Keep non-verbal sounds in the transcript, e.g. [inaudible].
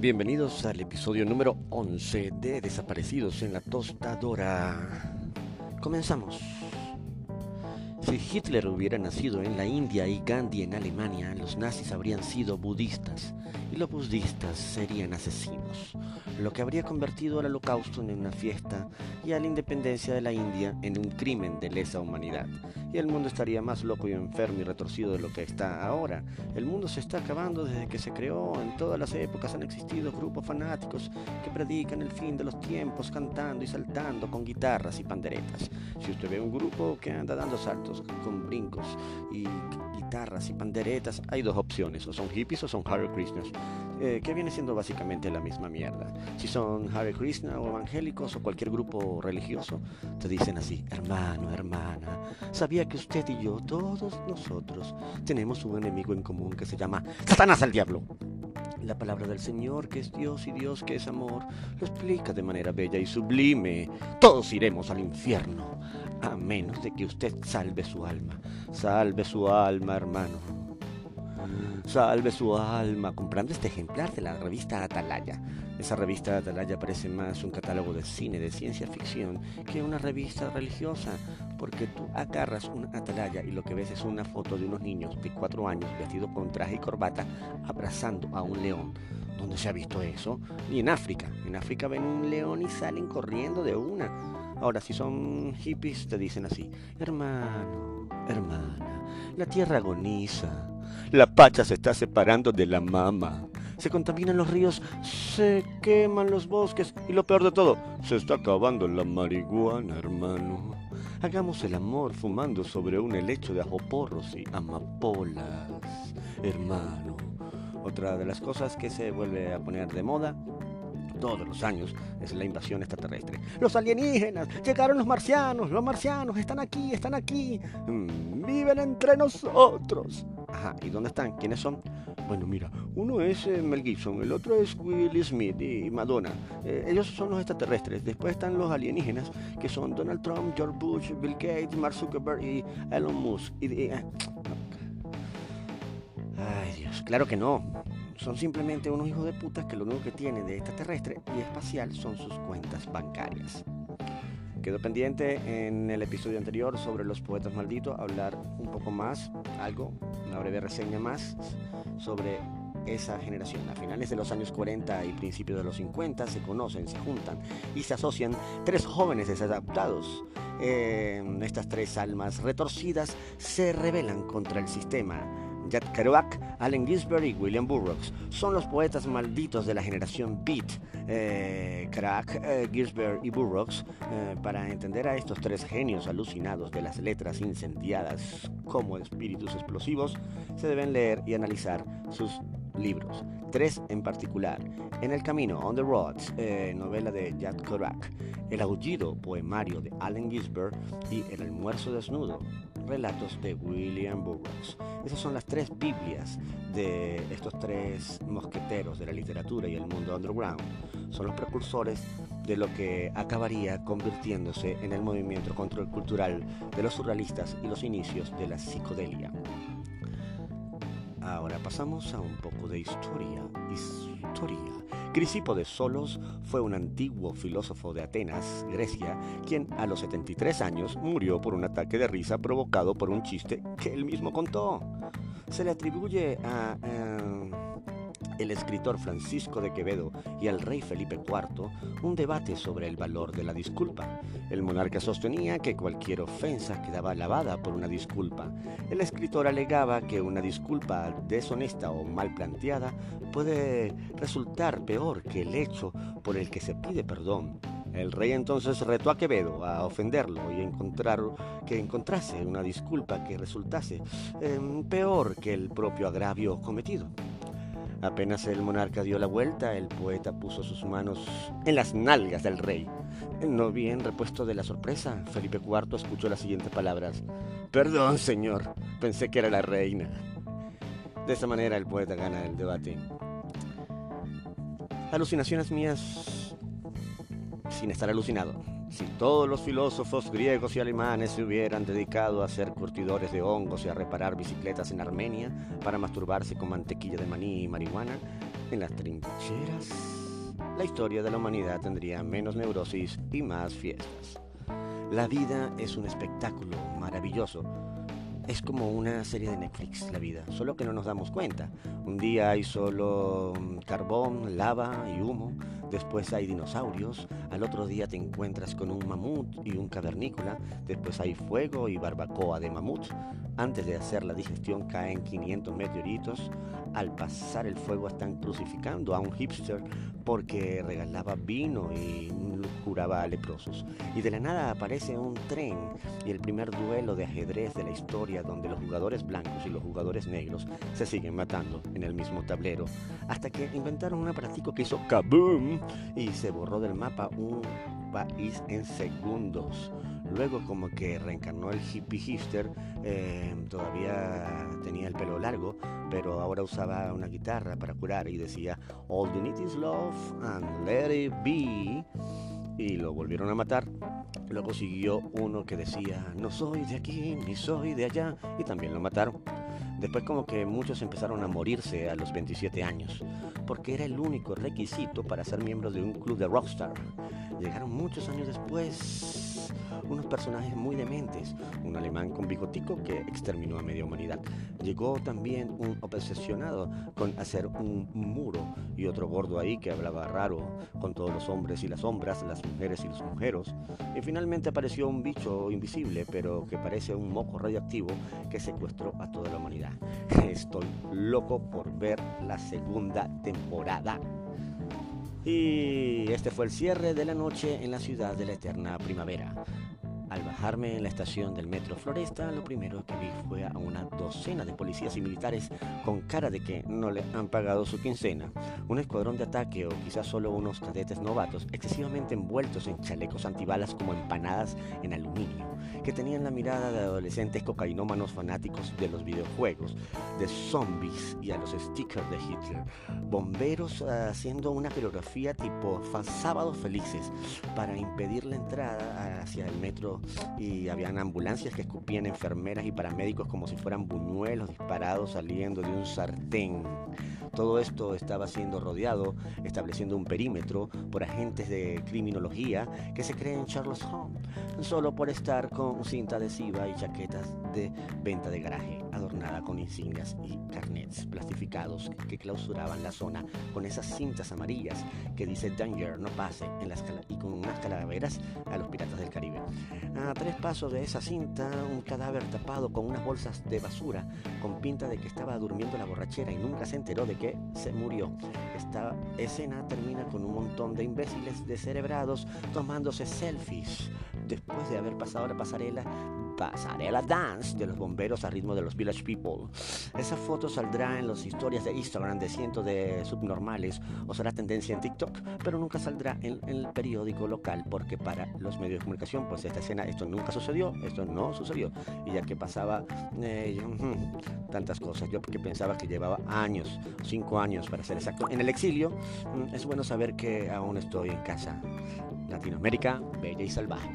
Bienvenidos al episodio número 11 de Desaparecidos en la Tostadora. Comenzamos. Si Hitler hubiera nacido en la India y Gandhi en Alemania, los nazis habrían sido budistas y los budistas serían asesinos, lo que habría convertido al holocausto en una fiesta y a la independencia de la India en un crimen de lesa humanidad. Y el mundo estaría más loco y enfermo y retorcido de lo que está ahora. El mundo se está acabando desde que se creó. En todas las épocas han existido grupos fanáticos que predican el fin de los tiempos cantando y saltando con guitarras y panderetas. Si usted ve un grupo que anda dando saltos con brincos y guitarras y panderetas, hay dos opciones, o son hippies o son Hare Krishnas, eh, que viene siendo básicamente la misma mierda. Si son Hare Krishna o evangélicos o cualquier grupo religioso, te dicen así, hermano, hermana, sabía que usted y yo, todos nosotros, tenemos un enemigo en común que se llama Satanás al diablo. La palabra del Señor, que es Dios y Dios que es amor, lo explica de manera bella y sublime. Todos iremos al infierno, a menos de que usted salve su alma. Salve su alma, hermano. Salve su alma comprando este ejemplar de la revista Atalaya. Esa revista Atalaya parece más un catálogo de cine, de ciencia ficción, que una revista religiosa, porque tú agarras una Atalaya y lo que ves es una foto de unos niños de cuatro años vestidos con traje y corbata abrazando a un león. ¿Dónde se ha visto eso? Ni en África. En África ven un león y salen corriendo de una. Ahora, si son hippies, te dicen así, hermano, hermana, la tierra agoniza, la pacha se está separando de la mama, se contaminan los ríos, se queman los bosques y lo peor de todo, se está acabando la marihuana, hermano. Hagamos el amor fumando sobre un helecho de ajoporros y amapolas, hermano. Otra de las cosas que se vuelve a poner de moda todos los años es la invasión extraterrestre. Los alienígenas, llegaron los marcianos, los marcianos están aquí, están aquí, mm, viven entre nosotros. Ajá, ¿y dónde están? ¿Quiénes son? Bueno, mira, uno es eh, Mel Gibson, el otro es Will Smith y Madonna. Eh, ellos son los extraterrestres. Después están los alienígenas, que son Donald Trump, George Bush, Bill Gates, Mark Zuckerberg y Elon Musk. Eh, Ay, Dios, claro que no. Son simplemente unos hijos de putas que lo único que tienen de extraterrestre y espacial son sus cuentas bancarias. Quedó pendiente en el episodio anterior sobre los poetas malditos hablar un poco más, algo, una breve reseña más sobre esa generación. A finales de los años 40 y principios de los 50 se conocen, se juntan y se asocian tres jóvenes desadaptados. Eh, estas tres almas retorcidas se rebelan contra el sistema Jack Kerouac, Allen Ginsberg y William Burroughs. Son los poetas malditos de la generación Beat. Eh, Kerouac, eh, Ginsberg y Burroughs, eh, para entender a estos tres genios alucinados de las letras incendiadas como espíritus explosivos, se deben leer y analizar sus libros, tres en particular. En el camino, On the Roads, eh, novela de Jack Kerouac, El aullido, poemario de Allen Ginsberg y El almuerzo desnudo, relatos de William Burroughs. Esas son las tres Biblias de estos tres mosqueteros de la literatura y el mundo underground. Son los precursores de lo que acabaría convirtiéndose en el movimiento control cultural de los surrealistas y los inicios de la psicodelia. Ahora pasamos a un poco de historia. Historia. De Solos fue un antiguo filósofo de Atenas, Grecia, quien a los 73 años murió por un ataque de risa provocado por un chiste que él mismo contó. Se le atribuye a... el escritor Francisco de Quevedo y al rey Felipe IV un debate sobre el valor de la disculpa. El monarca sostenía que cualquier ofensa quedaba lavada por una disculpa. El escritor alegaba que una disculpa deshonesta o mal planteada puede resultar peor que el hecho por el que se pide perdón. El rey entonces retó a Quevedo a ofenderlo y encontrar que encontrase una disculpa que resultase eh, peor que el propio agravio cometido. Apenas el monarca dio la vuelta, el poeta puso sus manos en las nalgas del rey. No bien repuesto de la sorpresa, Felipe IV escuchó las siguientes palabras. Perdón, señor, pensé que era la reina. De esa manera el poeta gana el debate. Alucinaciones mías sin estar alucinado. Si todos los filósofos griegos y alemanes se hubieran dedicado a ser curtidores de hongos y a reparar bicicletas en Armenia para masturbarse con mantequilla de maní y marihuana, en las trincheras, la historia de la humanidad tendría menos neurosis y más fiestas. La vida es un espectáculo maravilloso. Es como una serie de Netflix, la vida, solo que no nos damos cuenta. Un día hay solo mm, carbón, lava y humo, después hay dinosaurios, al otro día te encuentras con un mamut y un cavernícola, después hay fuego y barbacoa de mamut, antes de hacer la digestión caen 500 meteoritos, al pasar el fuego están crucificando a un hipster porque regalaba vino y curaba a leprosos. Y de la nada aparece un tren y el primer duelo de ajedrez de la historia donde los jugadores blancos y los jugadores negros se siguen matando en el mismo tablero, hasta que inventaron un aparatico que hizo kaboom y se borró del mapa un país en segundos. Luego como que reencarnó el hippie hipster, eh, todavía tenía el pelo largo, pero ahora usaba una guitarra para curar y decía All you need is love and let it be. Y lo volvieron a matar. Luego siguió uno que decía No soy de aquí ni soy de allá y también lo mataron. Después como que muchos empezaron a morirse a los 27 años, porque era el único requisito para ser miembro de un club de rockstar. Llegaron muchos años después unos personajes muy dementes, un alemán con bigotico que exterminó a media humanidad. Llegó también un obsesionado con hacer un muro y otro gordo ahí que hablaba raro con todos los hombres y las sombras, las mujeres y los mujeros. Y finalmente apareció un bicho invisible, pero que parece un moco radioactivo que secuestró a toda la humanidad. [laughs] Estoy loco por ver la segunda temporada. Y este fue el cierre de la noche en la ciudad de la eterna primavera. Al bajarme en la estación del metro Floresta, lo primero que vi fue a una docena de policías y militares con cara de que no le han pagado su quincena, un escuadrón de ataque o quizás solo unos cadetes novatos excesivamente envueltos en chalecos antibalas como empanadas en aluminio, que tenían la mirada de adolescentes cocainómanos fanáticos de los videojuegos, de zombies y a los stickers de Hitler, bomberos haciendo una coreografía tipo sábados felices para impedir la entrada hacia el metro y habían ambulancias que escupían enfermeras y paramédicos como si fueran buñuelos disparados saliendo de un sartén. Todo esto estaba siendo rodeado, estableciendo un perímetro por agentes de criminología que se creen Charles Holmes, solo por estar con cinta adhesiva y chaquetas de venta de garaje, adornada con insignias y carnets plastificados que clausuraban la zona con esas cintas amarillas que dice Danger, no pase, en las y con unas calaveras a los piratas del Caribe. A tres pasos de esa cinta, un cadáver tapado con unas bolsas de basura, con pinta de que estaba durmiendo la borrachera y nunca se enteró de que se murió. Esta escena termina con un montón de imbéciles descerebrados tomándose selfies después de haber pasado la pasarela pasarela dance de los bomberos a ritmo de los Village People. Esa foto saldrá en las historias de Instagram de cientos de subnormales o será tendencia en TikTok, pero nunca saldrá en, el periódico local porque para los medios de comunicación, pues esta escena, esto nunca sucedió, esto no sucedió. Y ya que pasaba eh, tantas cosas, yo porque pensaba que llevaba años, cinco años para ser exacto, en el exilio, mm, es bueno saber que aún estoy en casa. Latinoamérica, bella y salvaje.